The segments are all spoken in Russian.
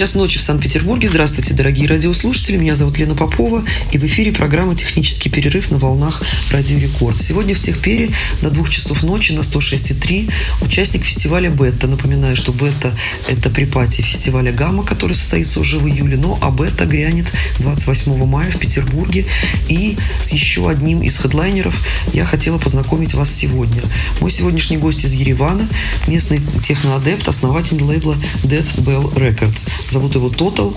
Час ночи в Санкт-Петербурге. Здравствуйте, дорогие радиослушатели. Меня зовут Лена Попова. И в эфире программа «Технический перерыв» на волнах Радио Рекорд. Сегодня в Техпере до двух часов ночи на 106,3 участник фестиваля «Бетта». Напоминаю, что «Бетта» — это припати фестиваля «Гамма», который состоится уже в июле. Но а «Бетта» грянет 28 мая в Петербурге. И с еще одним из хедлайнеров я хотела познакомить вас сегодня. Мой сегодняшний гость из Еревана, местный техноадепт, основатель лейбла Death Bell Records. Зовут его Total,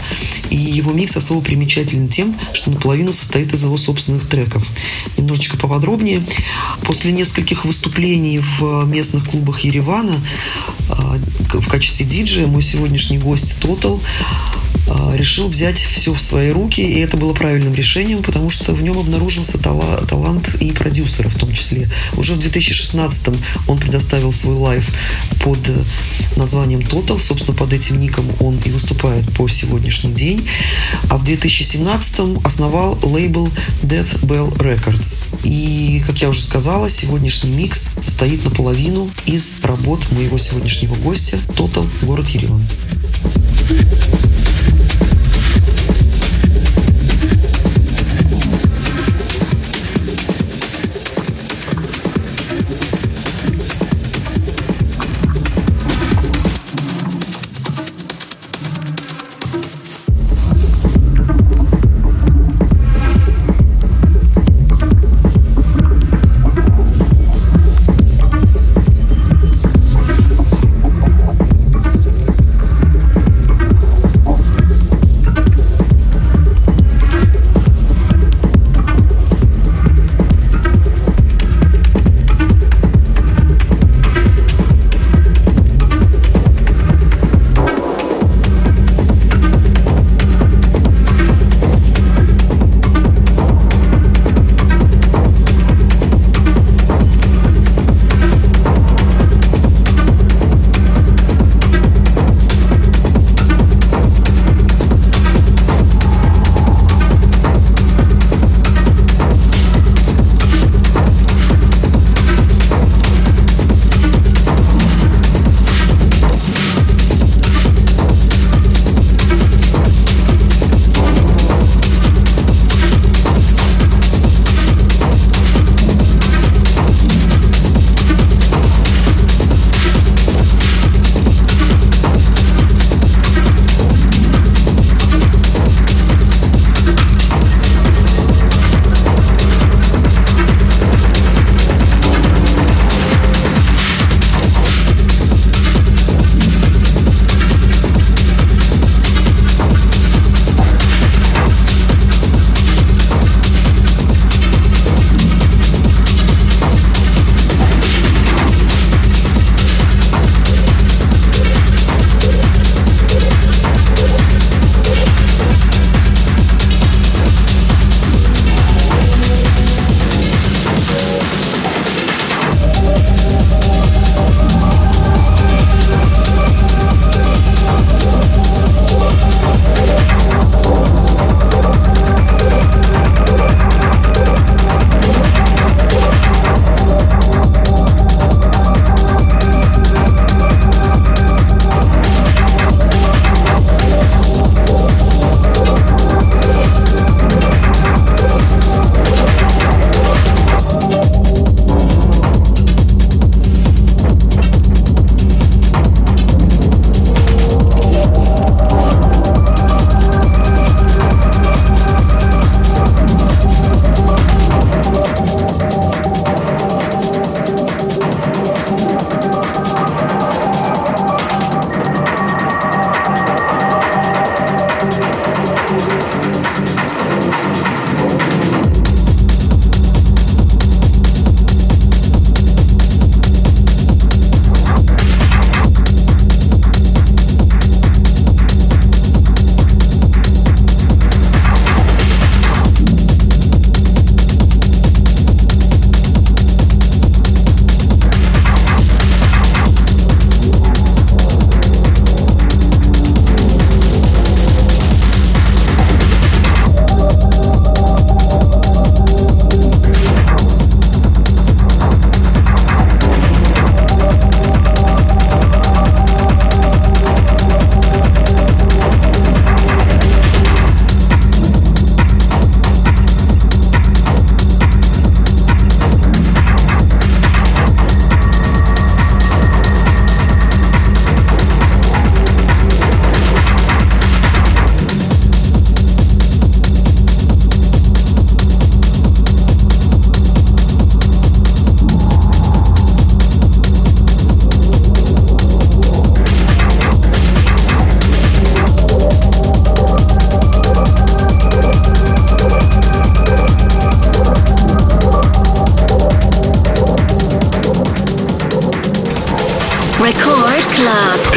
и его микс особо примечателен тем, что наполовину состоит из его собственных треков. Немножечко поподробнее. После нескольких выступлений в местных клубах Еревана а, в качестве диджея мой сегодняшний гость Total а, решил взять все в свои руки, и это было правильным решением, потому что в нем обнаружился тала- талант и продюсера в том числе. Уже в 2016 он предоставил свой live под названием Total, собственно, под этим ником он и выступает по сегодняшний день, а в 2017 основал лейбл Death Bell Records. И, как я уже сказала, сегодняшний микс состоит наполовину из работ моего сегодняшнего гостя Total, город Ереван.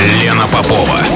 Лена Попова.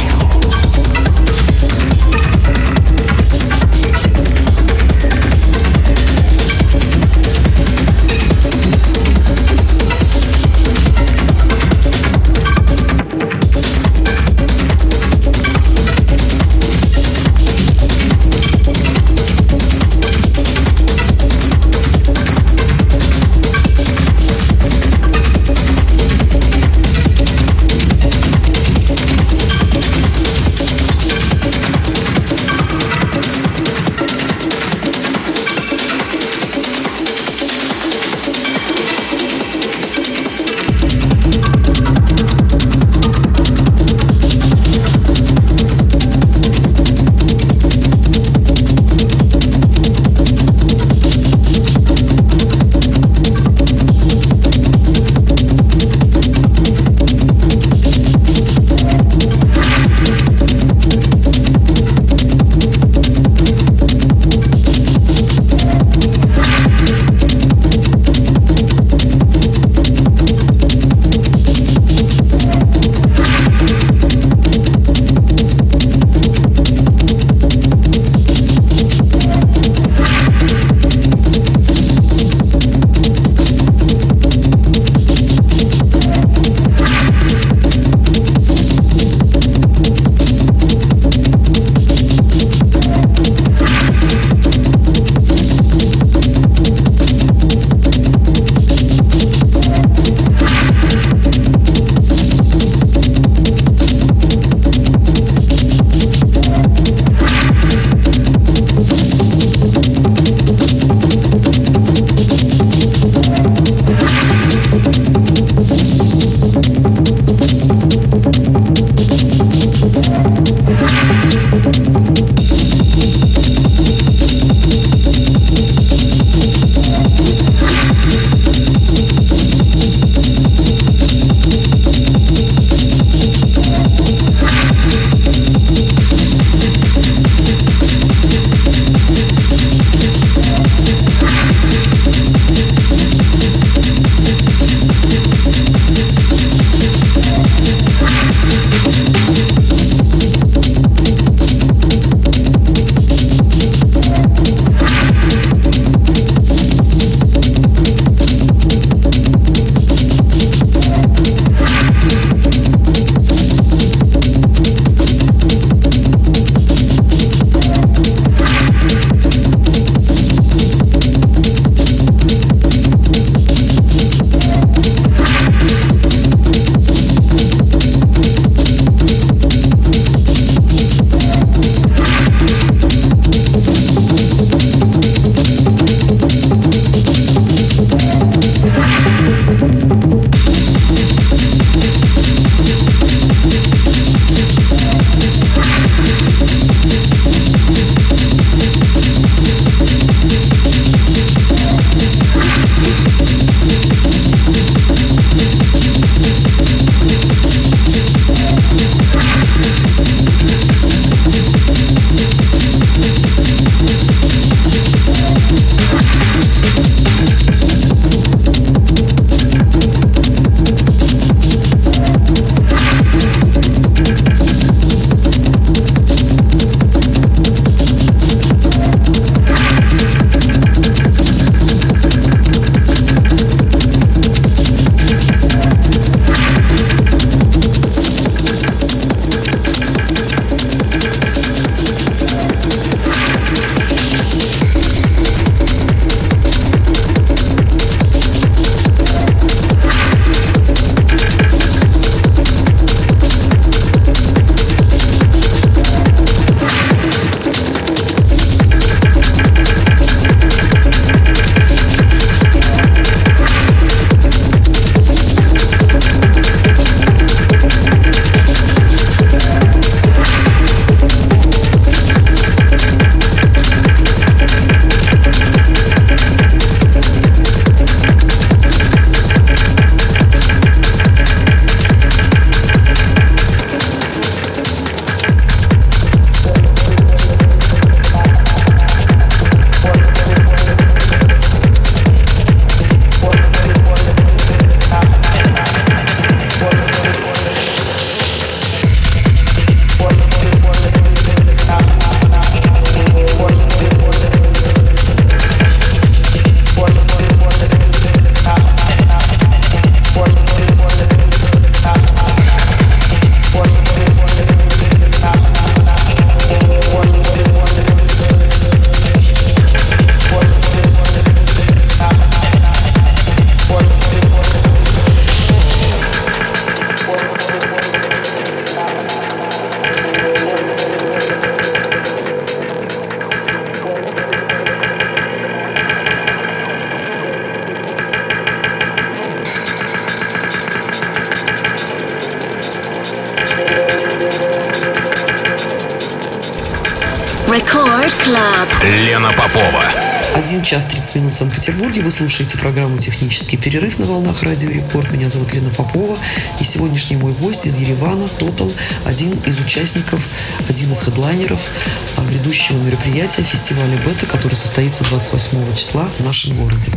15 минут в Санкт-Петербурге. Вы слушаете программу «Технический перерыв» на волнах Радио Рекорд. Меня зовут Лена Попова. И сегодняшний мой гость из Еревана, Тотал, один из участников, один из хедлайнеров грядущего мероприятия фестиваля «Бета», который состоится 28 числа в нашем городе.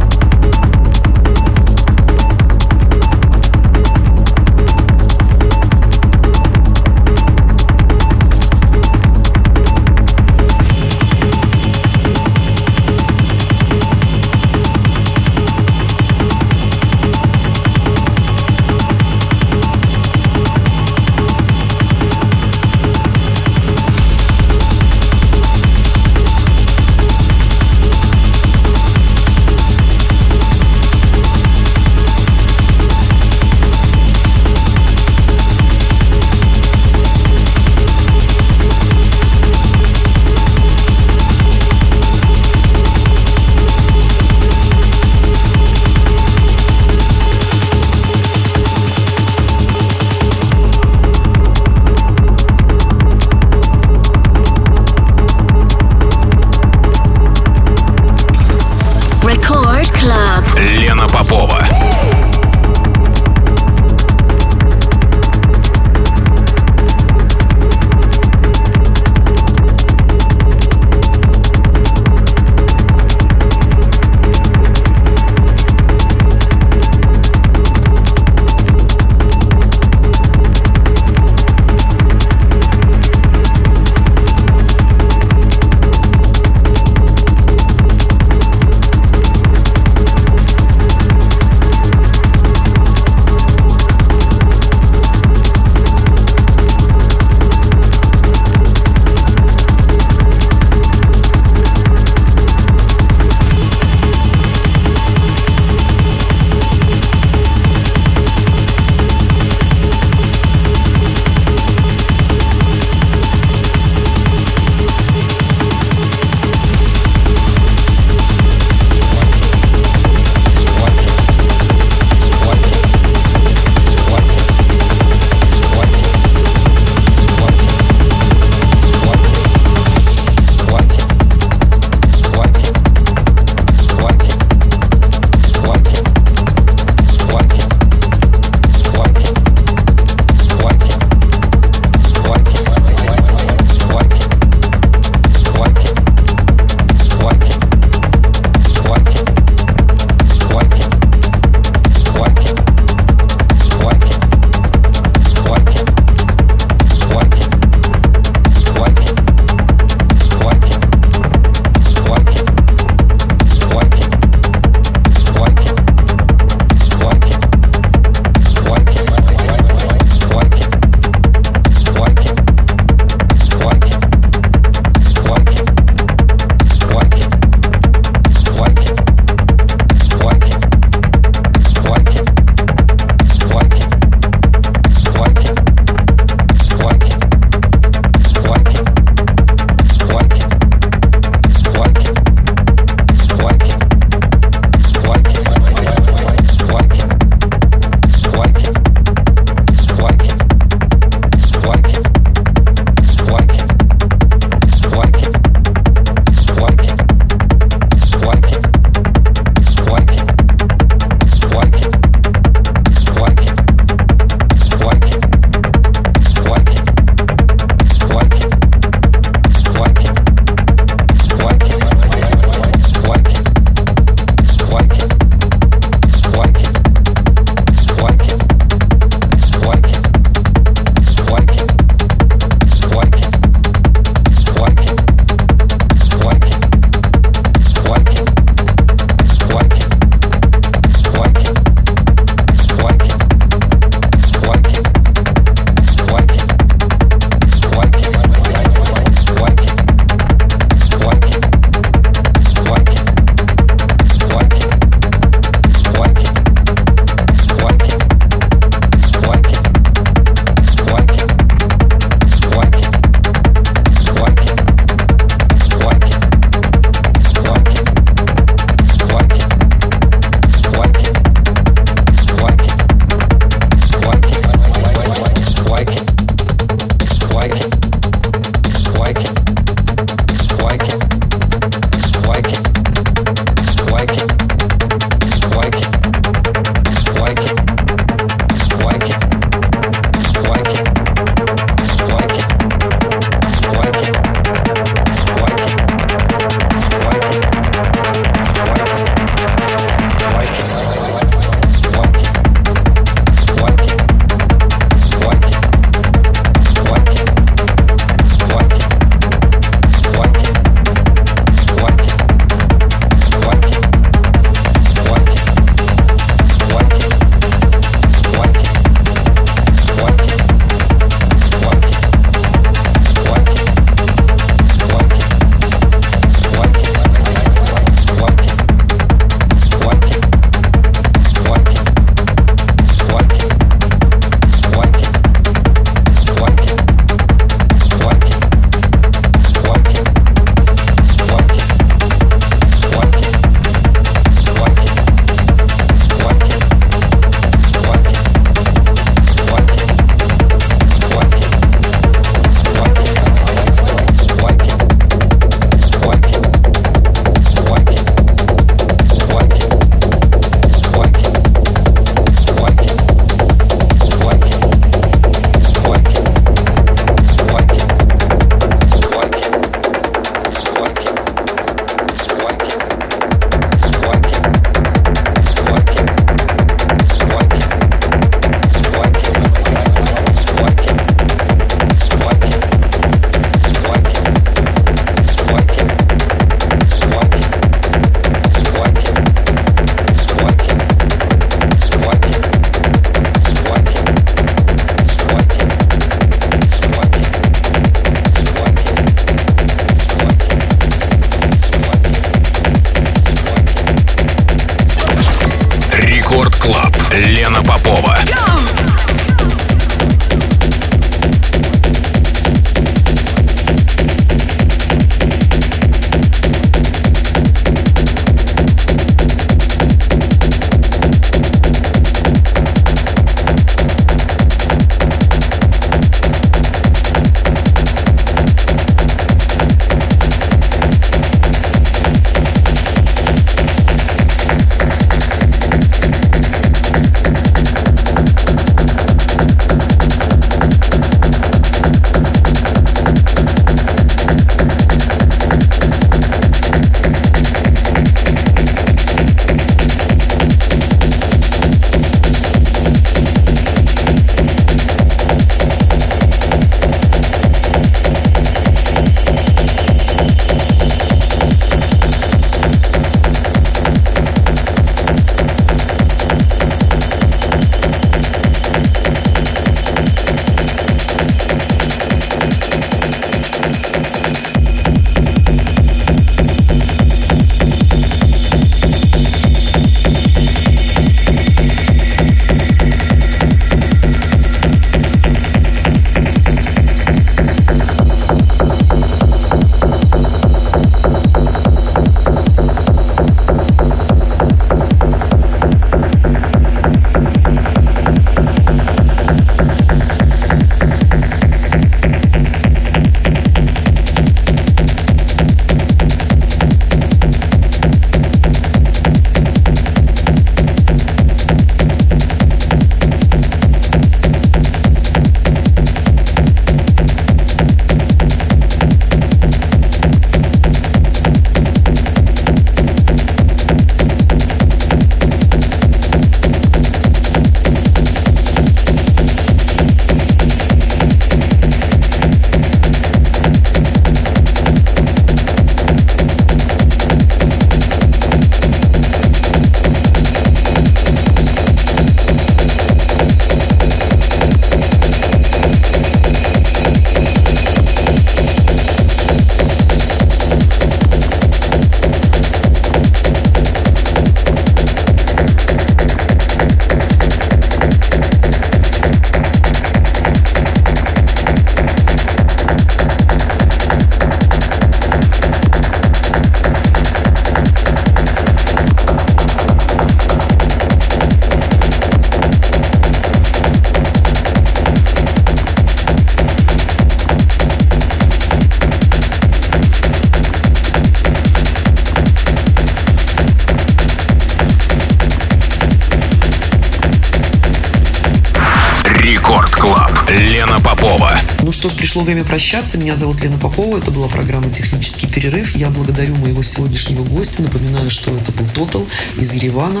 Пришло время прощаться. Меня зовут Лена Попова. Это была программа «Технический перерыв». Я благодарю моего сегодняшнего гостя. Напоминаю, что это был Тотал из Еревана.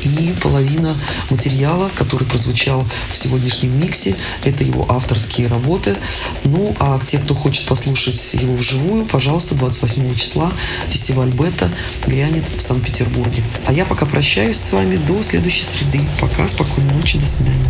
И половина материала, который прозвучал в сегодняшнем миксе, это его авторские работы. Ну, а те, кто хочет послушать его вживую, пожалуйста, 28 числа фестиваль «Бета» грянет в Санкт-Петербурге. А я пока прощаюсь с вами до следующей среды. Пока, спокойной ночи, до свидания.